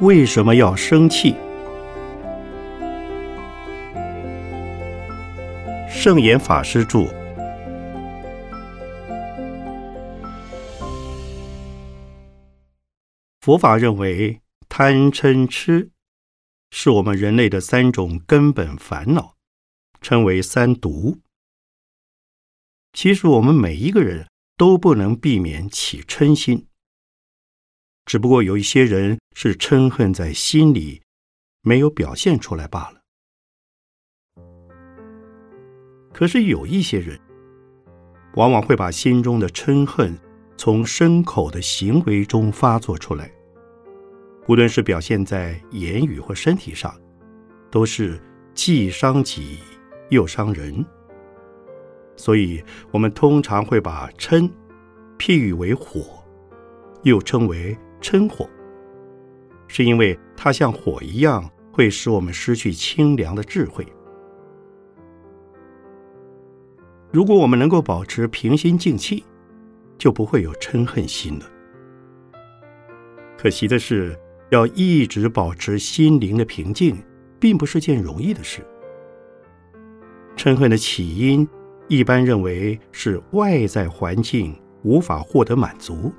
为什么要生气？圣严法师著。佛法认为，贪嗔痴是我们人类的三种根本烦恼，称为三毒。其实，我们每一个人都不能避免起嗔心。只不过有一些人是嗔恨在心里，没有表现出来罢了。可是有一些人，往往会把心中的嗔恨从身口的行为中发作出来，无论是表现在言语或身体上，都是既伤己又伤人。所以，我们通常会把嗔譬喻为火，又称为。嗔火，是因为它像火一样，会使我们失去清凉的智慧。如果我们能够保持平心静气，就不会有嗔恨心了。可惜的是，要一直保持心灵的平静，并不是件容易的事。嗔恨的起因，一般认为是外在环境无法获得满足。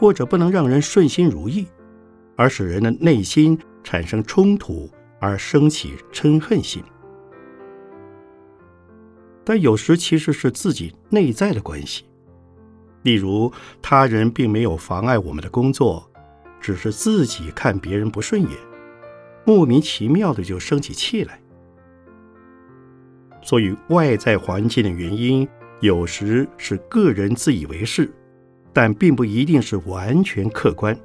或者不能让人顺心如意，而使人的内心产生冲突，而升起嗔恨心。但有时其实是自己内在的关系，例如他人并没有妨碍我们的工作，只是自己看别人不顺眼，莫名其妙的就生起气来。所以外在环境的原因，有时是个人自以为是。但并不一定是完全客观，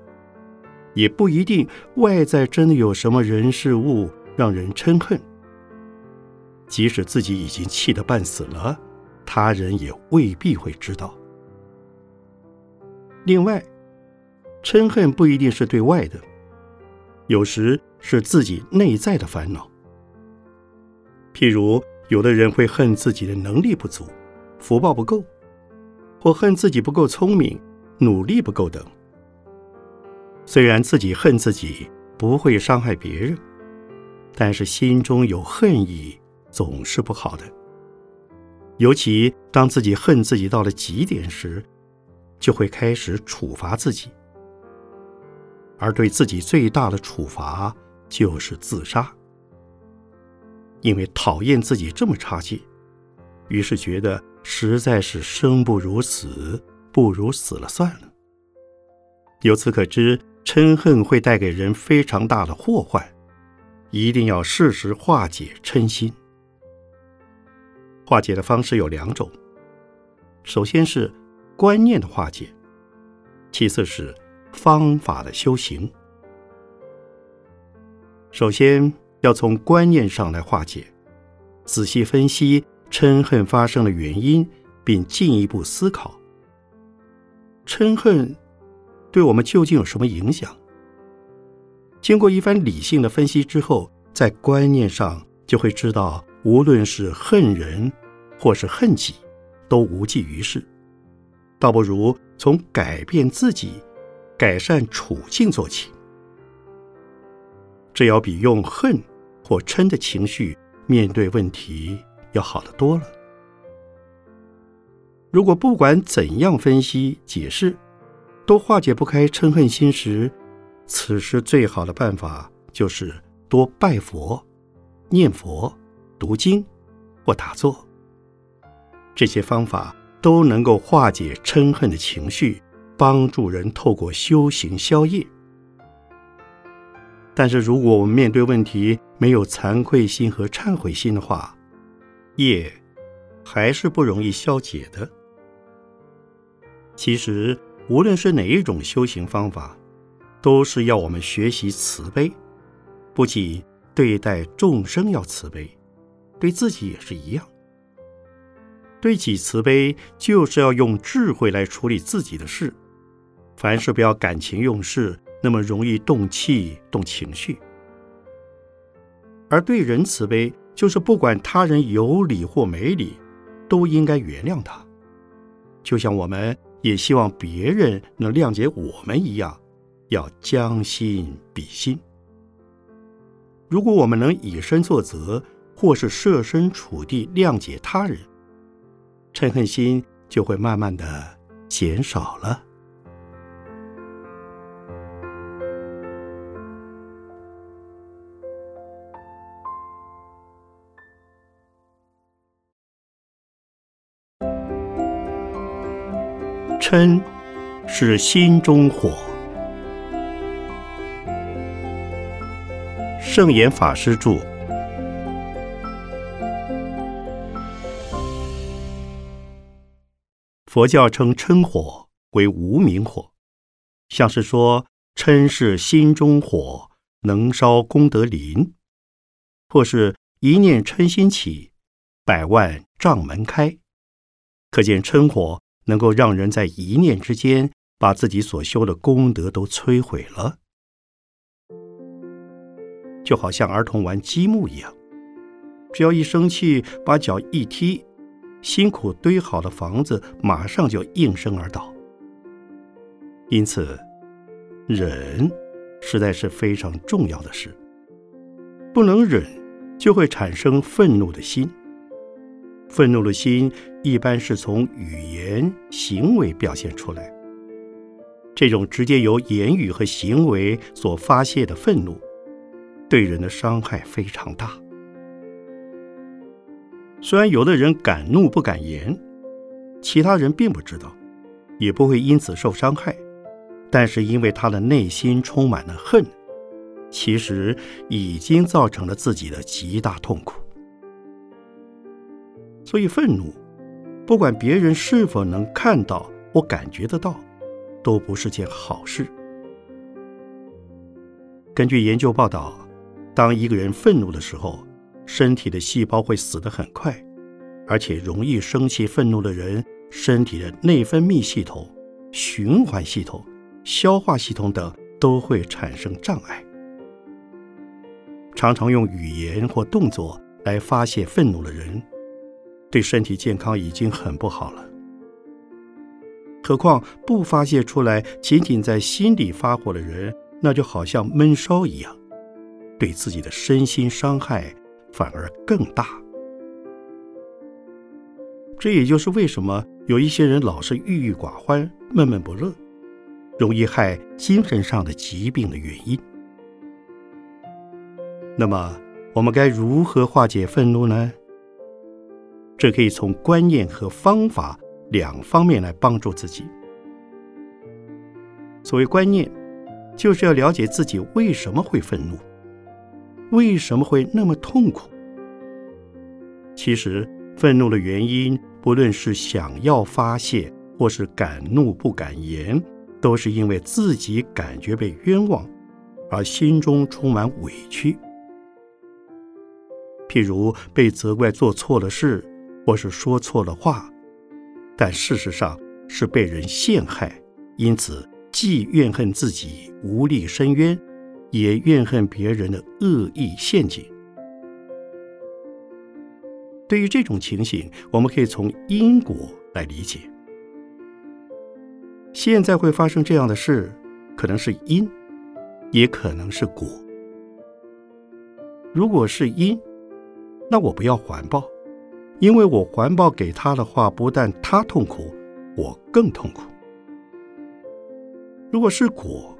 也不一定外在真的有什么人事物让人嗔恨。即使自己已经气得半死了，他人也未必会知道。另外，嗔恨不一定是对外的，有时是自己内在的烦恼。譬如，有的人会恨自己的能力不足，福报不够。我恨自己不够聪明，努力不够等。虽然自己恨自己不会伤害别人，但是心中有恨意总是不好的。尤其当自己恨自己到了极点时，就会开始处罚自己。而对自己最大的处罚就是自杀，因为讨厌自己这么差劲，于是觉得。实在是生不如死，不如死了算了。由此可知，嗔恨会带给人非常大的祸患，一定要适时化解嗔心。化解的方式有两种：首先是观念的化解，其次是方法的修行。首先要从观念上来化解，仔细分析。嗔恨发生的原因，并进一步思考：嗔恨对我们究竟有什么影响？经过一番理性的分析之后，在观念上就会知道，无论是恨人或是恨己，都无济于事，倒不如从改变自己、改善处境做起。这要比用恨或嗔的情绪面对问题。要好得多了。如果不管怎样分析解释，都化解不开嗔恨心时，此时最好的办法就是多拜佛、念佛、读经或打坐。这些方法都能够化解嗔恨的情绪，帮助人透过修行消业。但是，如果我们面对问题没有惭愧心和忏悔心的话，业还是不容易消解的。其实，无论是哪一种修行方法，都是要我们学习慈悲，不仅对待众生要慈悲，对自己也是一样。对己慈悲，就是要用智慧来处理自己的事，凡事不要感情用事，那么容易动气、动情绪。而对人慈悲。就是不管他人有理或没理，都应该原谅他，就像我们也希望别人能谅解我们一样，要将心比心。如果我们能以身作则，或是设身处地谅解他人，嗔恨心就会慢慢的减少了。嗔是心中火。圣严法师著。佛教称嗔火为无明火，像是说嗔是心中火，能烧功德林；或是一念嗔心起，百万障门开。可见嗔火。能够让人在一念之间把自己所修的功德都摧毁了，就好像儿童玩积木一样，只要一生气，把脚一踢，辛苦堆好的房子马上就应声而倒。因此，忍实在是非常重要的事，不能忍，就会产生愤怒的心。愤怒的心一般是从语言、行为表现出来。这种直接由言语和行为所发泄的愤怒，对人的伤害非常大。虽然有的人敢怒不敢言，其他人并不知道，也不会因此受伤害，但是因为他的内心充满了恨，其实已经造成了自己的极大痛苦。所以，愤怒，不管别人是否能看到或感觉得到，都不是件好事。根据研究报道，当一个人愤怒的时候，身体的细胞会死得很快，而且容易生气、愤怒的人，身体的内分泌系统、循环系统、消化系统等都会产生障碍。常常用语言或动作来发泄愤怒的人。对身体健康已经很不好了，何况不发泄出来，仅仅在心里发火的人，那就好像闷烧一样，对自己的身心伤害反而更大。这也就是为什么有一些人老是郁郁寡欢、闷闷不乐，容易害精神上的疾病的原因。那么，我们该如何化解愤怒呢？这可以从观念和方法两方面来帮助自己。所谓观念，就是要了解自己为什么会愤怒，为什么会那么痛苦。其实，愤怒的原因，不论是想要发泄，或是敢怒不敢言，都是因为自己感觉被冤枉，而心中充满委屈。譬如被责怪做错了事。或是说错了话，但事实上是被人陷害，因此既怨恨自己无力伸冤，也怨恨别人的恶意陷阱。对于这种情形，我们可以从因果来理解。现在会发生这样的事，可能是因，也可能是果。如果是因，那我不要还报。因为我环抱给他的话，不但他痛苦，我更痛苦。如果是果，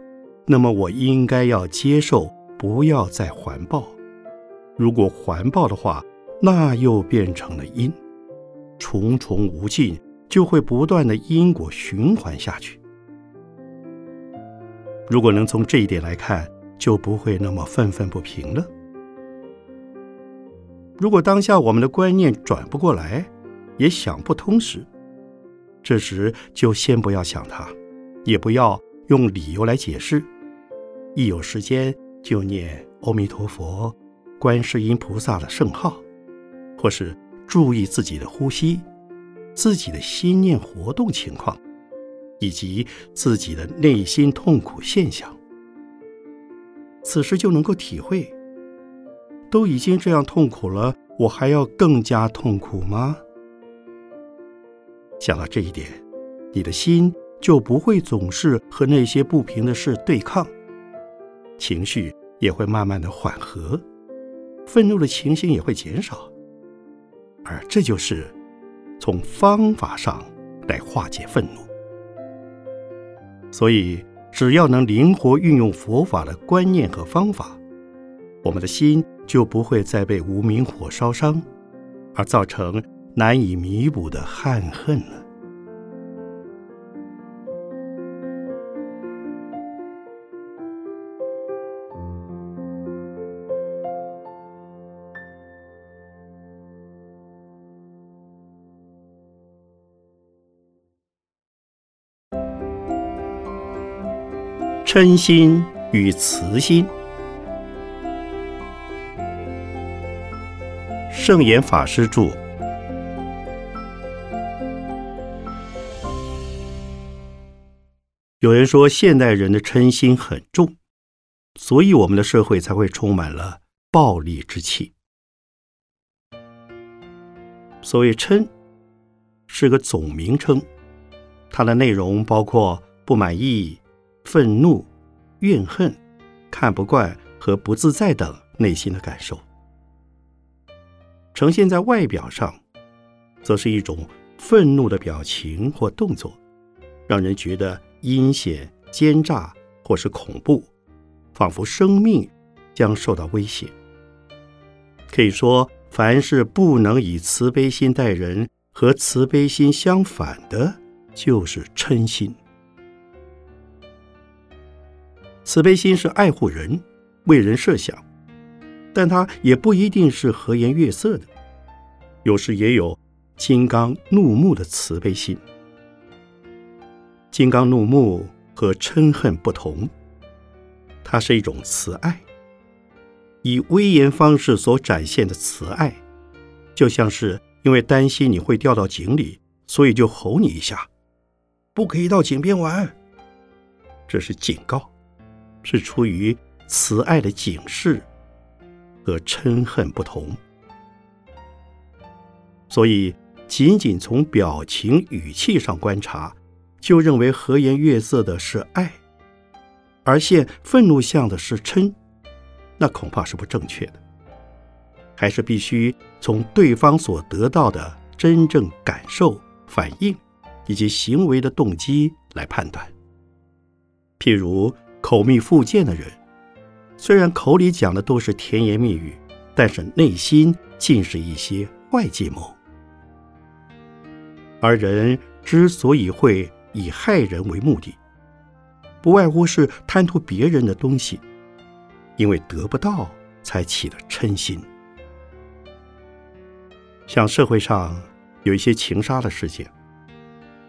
那么我应该要接受，不要再环抱。如果环抱的话，那又变成了因，重重无尽，就会不断的因果循环下去。如果能从这一点来看，就不会那么愤愤不平了。如果当下我们的观念转不过来，也想不通时，这时就先不要想它，也不要用理由来解释。一有时间就念阿弥陀佛、观世音菩萨的圣号，或是注意自己的呼吸、自己的心念活动情况，以及自己的内心痛苦现象。此时就能够体会。都已经这样痛苦了，我还要更加痛苦吗？想到这一点，你的心就不会总是和那些不平的事对抗，情绪也会慢慢的缓和，愤怒的情形也会减少，而这就是从方法上来化解愤怒。所以，只要能灵活运用佛法的观念和方法，我们的心就不会再被无名火烧伤，而造成难以弥补的憾恨了。嗔心与慈心。圣严法师著。有人说，现代人的嗔心很重，所以我们的社会才会充满了暴力之气。所谓嗔，是个总名称，它的内容包括不满意。愤怒、怨恨、看不惯和不自在等内心的感受，呈现在外表上，则是一种愤怒的表情或动作，让人觉得阴险、奸诈或是恐怖，仿佛生命将受到威胁。可以说，凡是不能以慈悲心待人，和慈悲心相反的，就是嗔心。慈悲心是爱护人、为人设想，但它也不一定是和颜悦色的，有时也有金刚怒目的慈悲心。金刚怒目和嗔恨不同，它是一种慈爱，以威严方式所展现的慈爱，就像是因为担心你会掉到井里，所以就吼你一下，不可以到井边玩，这是警告。是出于慈爱的警示，和嗔恨不同，所以仅仅从表情语气上观察，就认为和颜悦色的是爱，而现愤怒相的是嗔，那恐怕是不正确的。还是必须从对方所得到的真正感受、反应以及行为的动机来判断。譬如。口蜜腹剑的人，虽然口里讲的都是甜言蜜语，但是内心尽是一些坏计谋。而人之所以会以害人为目的，不外乎是贪图别人的东西，因为得不到才起了嗔心。像社会上有一些情杀的事件，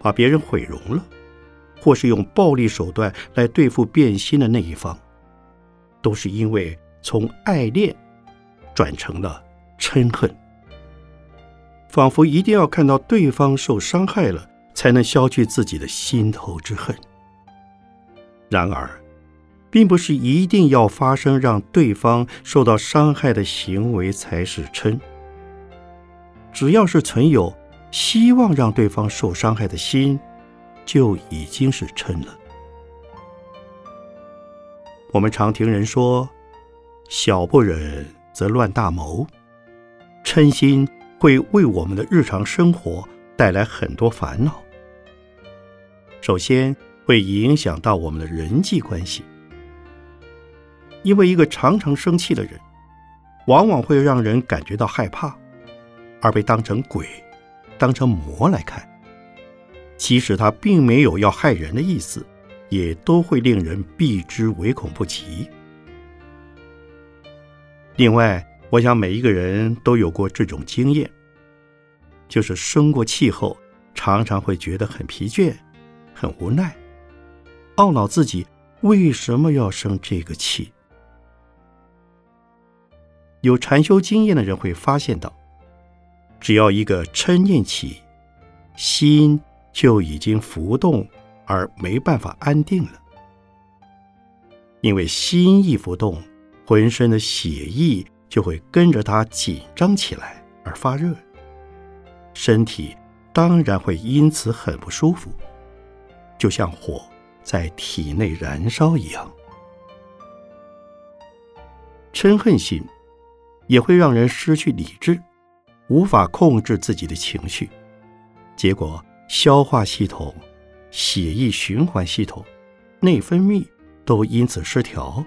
把别人毁容了。或是用暴力手段来对付变心的那一方，都是因为从爱恋转成了嗔恨，仿佛一定要看到对方受伤害了，才能消去自己的心头之恨。然而，并不是一定要发生让对方受到伤害的行为才是嗔，只要是存有希望让对方受伤害的心。就已经是嗔了。我们常听人说：“小不忍则乱大谋。”嗔心会为我们的日常生活带来很多烦恼。首先，会影响到我们的人际关系，因为一个常常生气的人，往往会让人感觉到害怕，而被当成鬼、当成魔来看。即使他并没有要害人的意思，也都会令人避之唯恐不及。另外，我想每一个人都有过这种经验，就是生过气后，常常会觉得很疲倦、很无奈，懊恼自己为什么要生这个气。有禅修经验的人会发现到，只要一个嗔念起，心。就已经浮动而没办法安定了，因为心一浮动，浑身的血液就会跟着它紧张起来而发热，身体当然会因此很不舒服。就像火在体内燃烧一样。嗔恨心也会让人失去理智，无法控制自己的情绪，结果消化系统、血液循环系统、内分泌都因此失调，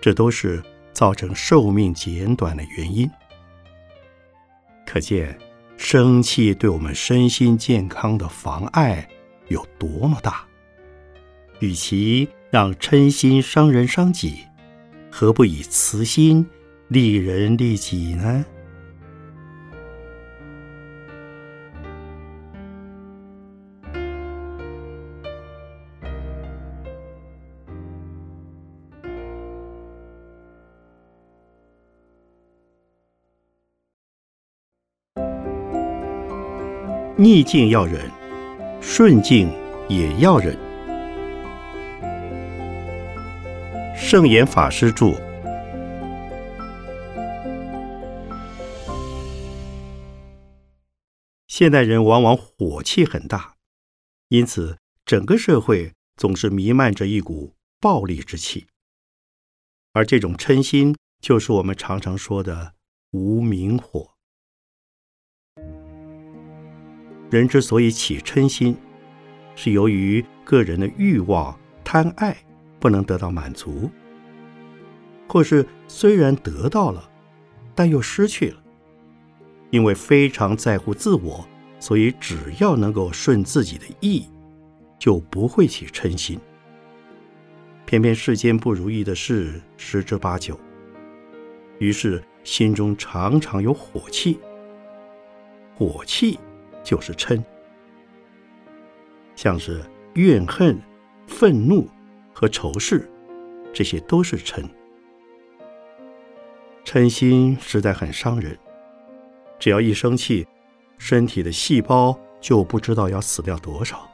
这都是造成寿命减短的原因。可见。生气对我们身心健康的妨碍有多么大？与其让嗔心伤人伤己，何不以慈心利人利己呢？逆境要忍，顺境也要忍。圣严法师著。现代人往往火气很大，因此整个社会总是弥漫着一股暴力之气，而这种嗔心就是我们常常说的无名火。人之所以起嗔心，是由于个人的欲望、贪爱不能得到满足，或是虽然得到了，但又失去了。因为非常在乎自我，所以只要能够顺自己的意，就不会起嗔心。偏偏世间不如意的事十之八九，于是心中常常有火气。火气。就是嗔，像是怨恨、愤怒和仇视，这些都是嗔。嗔心实在很伤人，只要一生气，身体的细胞就不知道要死掉多少，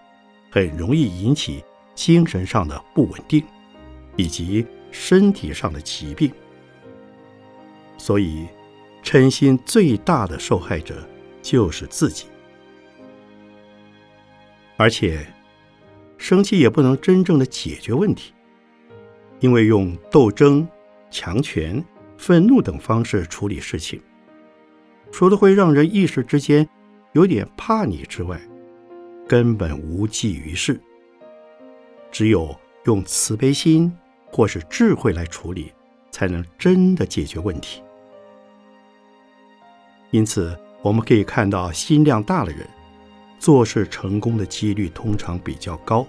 很容易引起精神上的不稳定，以及身体上的疾病。所以，嗔心最大的受害者就是自己。而且，生气也不能真正的解决问题，因为用斗争、强权、愤怒等方式处理事情，除了会让人一时之间有点怕你之外，根本无济于事。只有用慈悲心或是智慧来处理，才能真的解决问题。因此，我们可以看到心量大的人。做事成功的几率通常比较高，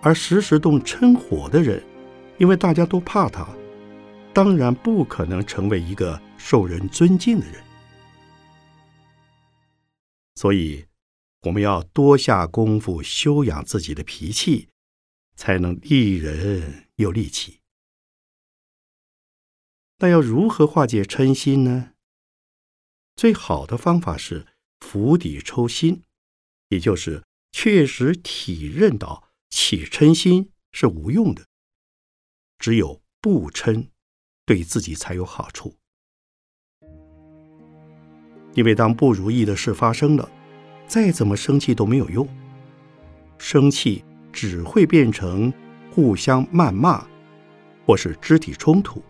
而时时动嗔火的人，因为大家都怕他，当然不可能成为一个受人尊敬的人。所以，我们要多下功夫修养自己的脾气，才能利人又利己。那要如何化解嗔心呢？最好的方法是。釜底抽薪，也就是确实体认到起嗔心是无用的，只有不嗔，对自己才有好处。因为当不如意的事发生了，再怎么生气都没有用，生气只会变成互相谩骂，或是肢体冲突，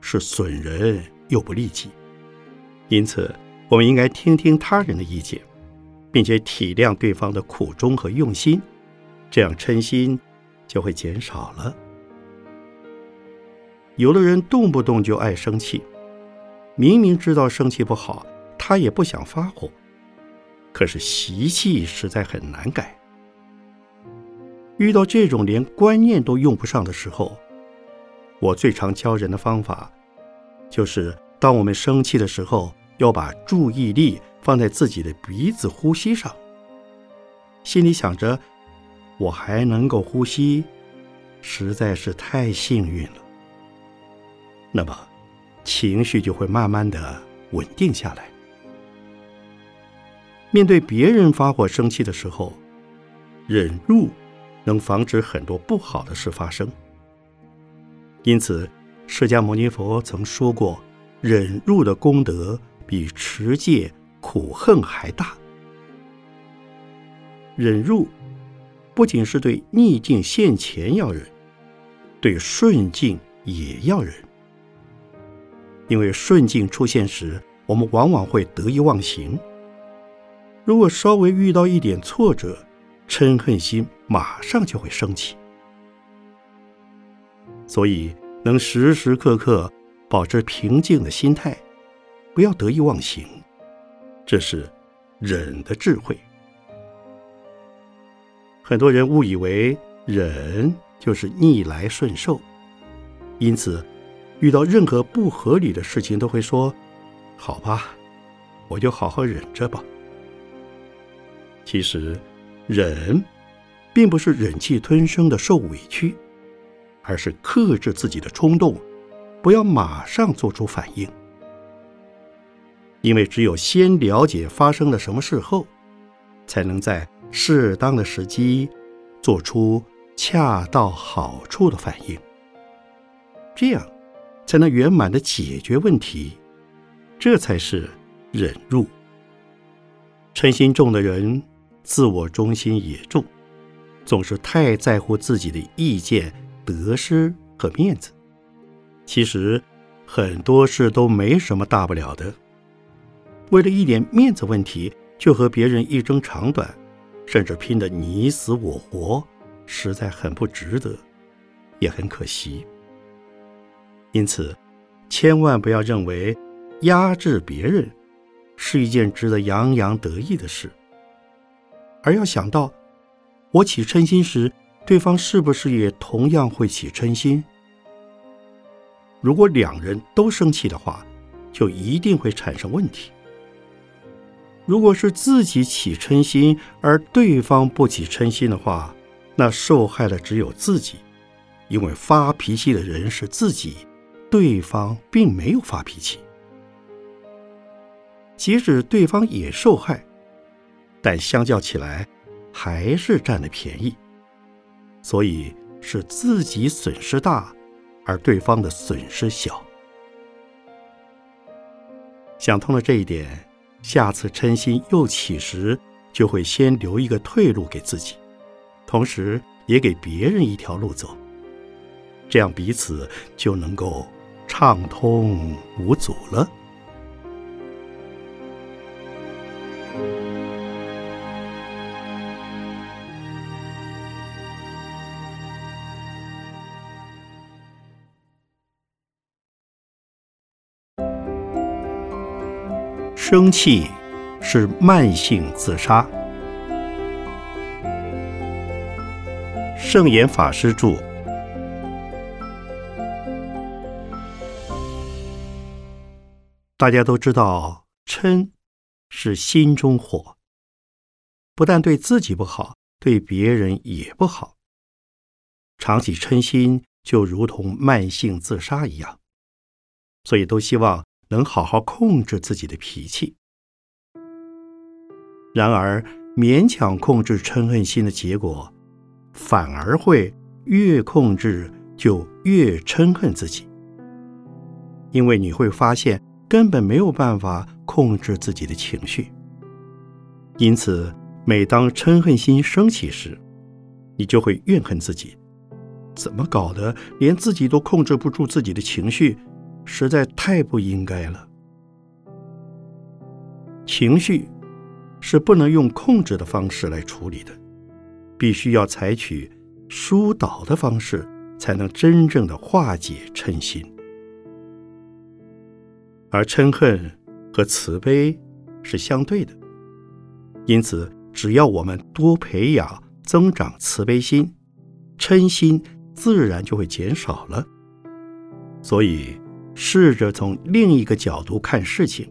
是损人又不利己。因此。我们应该听听他人的意见，并且体谅对方的苦衷和用心，这样嗔心就会减少了。有的人动不动就爱生气，明明知道生气不好，他也不想发火，可是习气实在很难改。遇到这种连观念都用不上的时候，我最常教人的方法，就是当我们生气的时候。要把注意力放在自己的鼻子呼吸上，心里想着我还能够呼吸，实在是太幸运了。那么情绪就会慢慢的稳定下来。面对别人发火生气的时候，忍辱能防止很多不好的事发生。因此，释迦牟尼佛曾说过，忍辱的功德。比持戒苦恨还大。忍辱不仅是对逆境现前要忍，对顺境也要忍。因为顺境出现时，我们往往会得意忘形；如果稍微遇到一点挫折，嗔恨心马上就会升起。所以，能时时刻刻保持平静的心态，不要得意忘形，这是忍的智慧。很多人误以为忍就是逆来顺受，因此遇到任何不合理的事情都会说：“好吧，我就好好忍着吧。”其实，忍并不是忍气吞声的受委屈，而是克制自己的冲动，不要马上做出反应。因为只有先了解发生了什么事后，才能在。适当的时机，做出恰到好处的反应，这样才能圆满的解决问题。这才是忍辱。嗔心重的人，自我中心也重，总是太在乎自己的意见、得失和面子。其实很多事都没什么大不了的，为了一点面子问题，就和别人一争长短。甚至拼得你死我活，实在很不值得，也很可惜。因此，千万不要认为压制别人是一件值得洋洋得意的事，而要想到我起嗔心时，对方是不是也同样会起嗔心？如果两人都生气的话，就一定会产生问题。如果是自己起嗔心，而对方不起嗔心的话，那受害的只有自己，因为发脾气的人是自己，对方并没有发脾气。即使对方也受害，但相较起来，还是占了便宜。所以是自己损失大，而对方的损失小。想通了这一点。下次嗔心又起时，就会先留一个退路给自己，同时也给别人一条路走，这样彼此就能够畅通无阻了。生气是慢性自杀。圣严法师著。大家都知道，嗔是心中火，不但对自己不好，对别人也不好。长期嗔心就如同慢性自杀一样，所以都希望。能好好控制自己的脾气，然而勉强控制嗔恨心的结果，反而会越控制就越嗔恨自己，因为你会发现根本没有办法控制自己的情绪。因此，每当嗔恨心升起时，你就会怨恨自己，怎么搞得，连自己都控制不住自己的情绪。实在太不应该了。情绪是不能用控制的方式来处理的，必须要采取疏导的方式，才能真正的化解嗔心。而嗔恨和慈悲是相对的，因此，只要我们多培养、增长慈悲心，嗔心自然就会减少了。所以。试着从另一个角度看事情，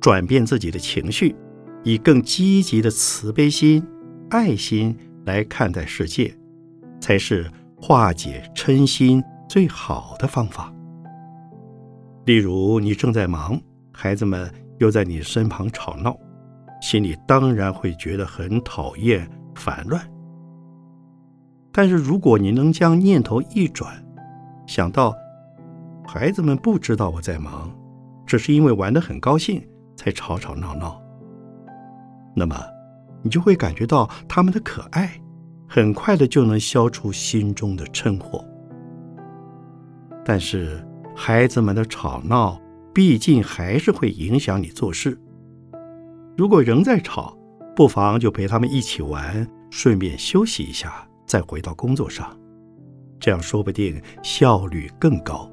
转变自己的情绪，以更积极的慈悲心、爱心来看待世界，才是化解嗔心最好的方法。例如，你正在忙，孩子们又在你身旁吵闹，心里当然会觉得很讨厌、烦乱。但是，如果你能将念头一转，想到。孩子们不知道我在忙，只是因为玩得很高兴才吵吵闹闹。那么，你就会感觉到他们的可爱，很快的就能消除心中的嗔惑。但是孩子们的吵闹，毕竟还是会影响你做事。如果仍在吵，不妨就陪他们一起玩，顺便休息一下，再回到工作上，这样说不定效率更高。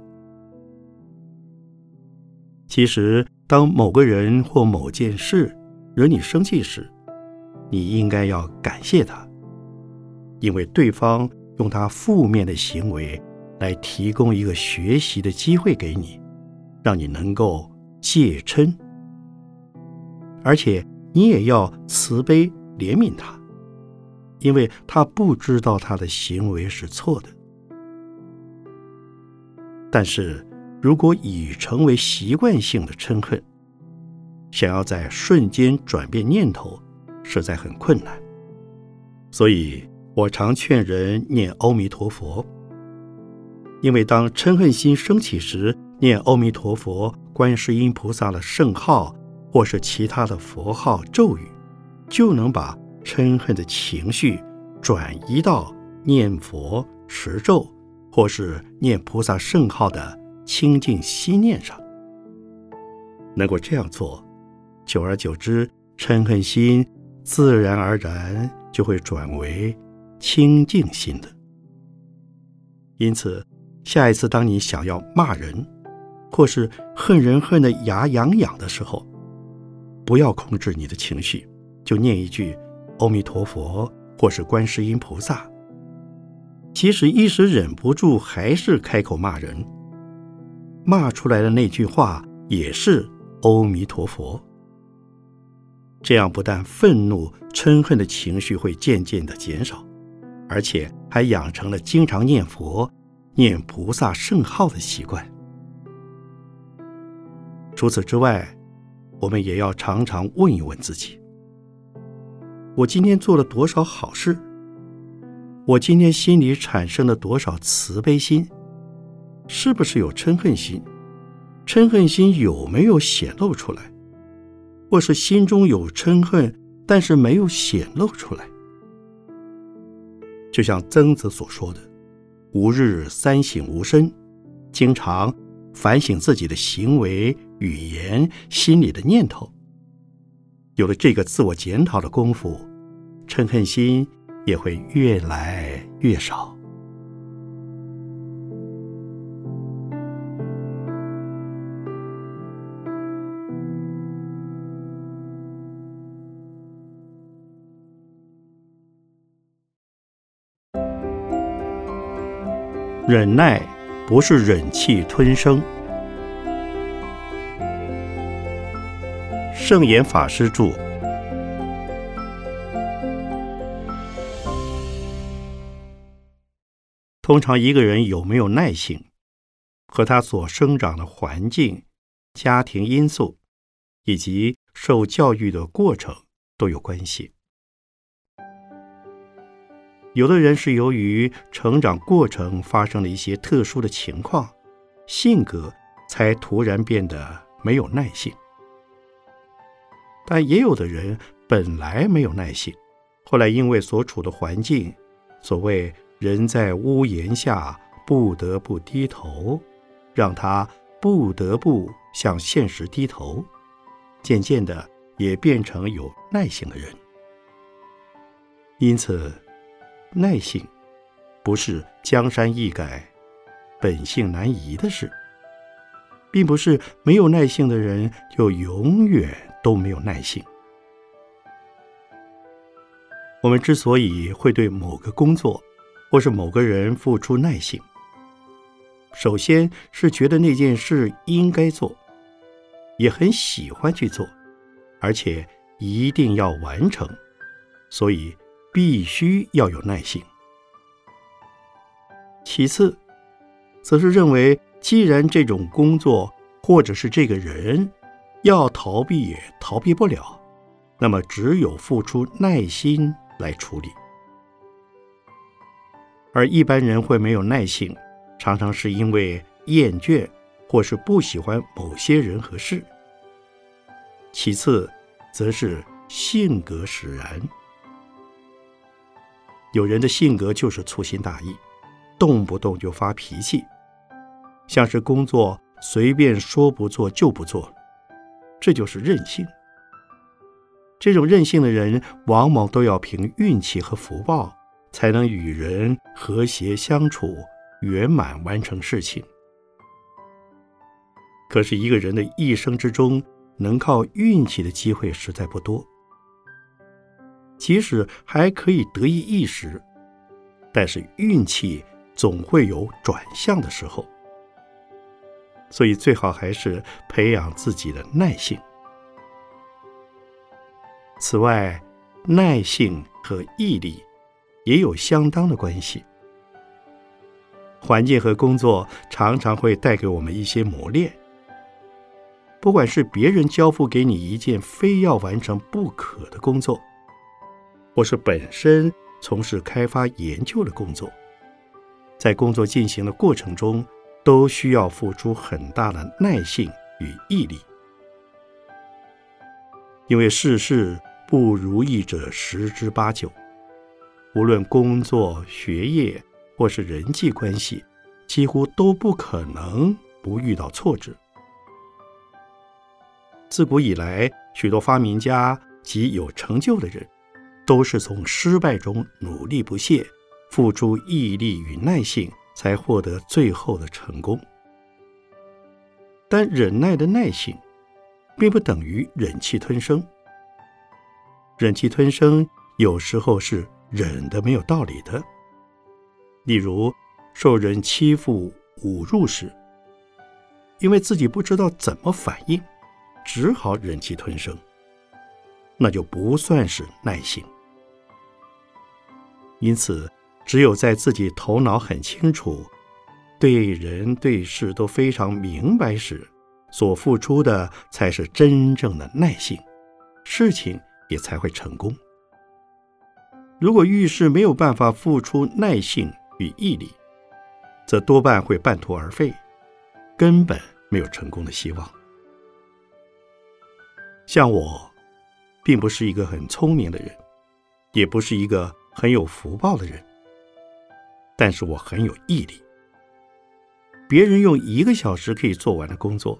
其实，当某个人或某件事惹你生气时，你应该要感谢他，因为对方用他负面的行为来提供一个学习的机会给你，让你能够戒嗔，而且你也要慈悲怜悯他，因为他不知道他的行为是错的。但是如果已成为习惯性的嗔恨，想要在瞬间转变念头。实在很困难，所以我常劝人念阿弥陀佛。因为当嗔恨心升起时，念阿弥陀佛、观世音菩萨的圣号，或是其他的佛号咒语，就能把嗔恨的情绪转移到念佛持咒，或是念菩萨圣号的清净心念上。能够这样做，久而久之，嗔恨心。自然而然就会转为清净心的。因此，下一次当你想要骂人，或是恨人恨得牙痒痒的时候，不要控制你的情绪，就念一句“阿弥陀佛”或是“观世音菩萨”。即使一时忍不住，还是开口骂人，骂出来的那句话也是“阿弥陀佛”。这样不但愤怒、嗔恨的情绪会渐渐的减少，而且还养成了经常念佛、念菩萨圣号的习惯。除此之外，我们也要常常问一问自己：我今天做了多少好事？我今天心里产生了多少慈悲心？是不是有嗔恨心？嗔恨心有没有显露出来？或是心中有嗔恨，但是没有显露出来。就像曾子所说的：“吾日三省吾身”，经常反省自己的行为、语言、心里的念头。有了这个自我检讨的功夫，嗔恨心也会越来越少。忍耐不是忍气吞声。圣严法师著。通常一个人有没有耐性，和他所生长的环境、家庭因素以及受教育的过程都有关系。有的人是由于成长过程发生了一些特殊的情况，性格才突然变得没有耐性；但也有的人本来没有耐性，后来因为所处的环境，所谓“人在屋檐下，不得不低头”，让他不得不向现实低头，渐渐的也变成有耐性的人。因此。耐性，不是江山易改，本性难移的事，并不是没有耐性的人就永远都没有耐性。我们之所以会对某个工作或是某个人付出耐性，首先是觉得那件事应该做，也很喜欢去做，而且一定要完成，所以。必须要有耐心。其次，则是认为，既然这种工作或者是这个人要逃避也逃避不了，那么只有付出耐心来处理。而一般人会没有耐性，常常是因为厌倦或是不喜欢某些人和事。其次，则是性格使然。有人的性格就是粗心大意，动不动就发脾气，像是工作随便说不做就不做，这就是任性。这种任性的人，往往都要凭运气和福报，才能与人和谐相处，圆满完成事情。可是，一个人的一生之中，能靠运气的机会实在不多。即使还可以得意一时，但是运气总会有转向的时候。所以，最好还是培养自己的耐性。此外，耐性和毅力也有相当的关系。环境和工作常常会带给我们一些磨练。不管是别人交付给你一件非要完成不可的工作，或是本身从事开发研究的工作，在工作进行的过程中，都需要付出很大的耐性与毅力。因为世事不如意者十之八九，无论工作、学业或是人际关系，几乎都不可能不遇到挫折。自古以来，许多发明家及有成就的人，都是从失败中努力不懈，付出毅力与耐性，才获得最后的成功。但忍耐的耐性，并不等于忍气吞声。忍气吞声有时候是忍的没有道理的。例如，受人欺负、侮辱时，因为自己不知道怎么反应。只好忍气吞声，那就不算是耐性。因此，只有在自己头脑很清楚、对人对事都非常明白时，所付出的才是真正的耐性，事情也才会成功。如果遇事没有办法付出耐性与毅力，则多半会半途而废，根本没有成功的希望。像我，并不是一个很聪明的人，也不是一个很有福报的人，但是我很有毅力。别人用一个小时可以做完的工作，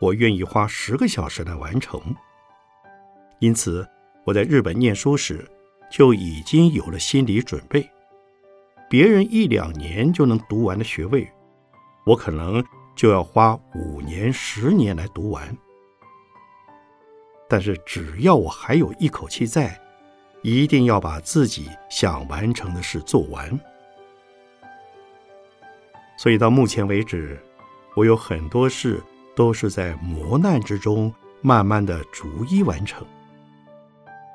我愿意花十个小时来完成。因此，我在日本念书时就已经有了心理准备：别人一两年就能读完的学位，我可能就要花五年、十年来读完。但是只要我还有一口气在，一定要把自己想完成的事做完。所以到目前为止，我有很多事都是在磨难之中慢慢的逐一完成，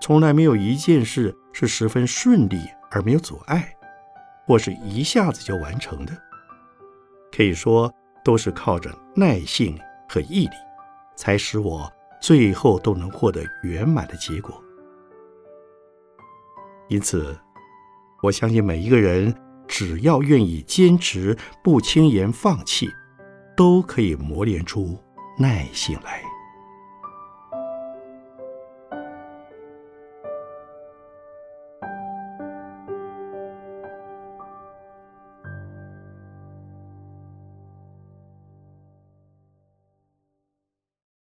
从来没有一件事是十分顺利而没有阻碍，或是一下子就完成的。可以说都是靠着耐性和毅力，才使我。最后都能获得圆满的结果。因此，我相信每一个人只要愿意坚持，不轻言放弃，都可以磨练出耐性来。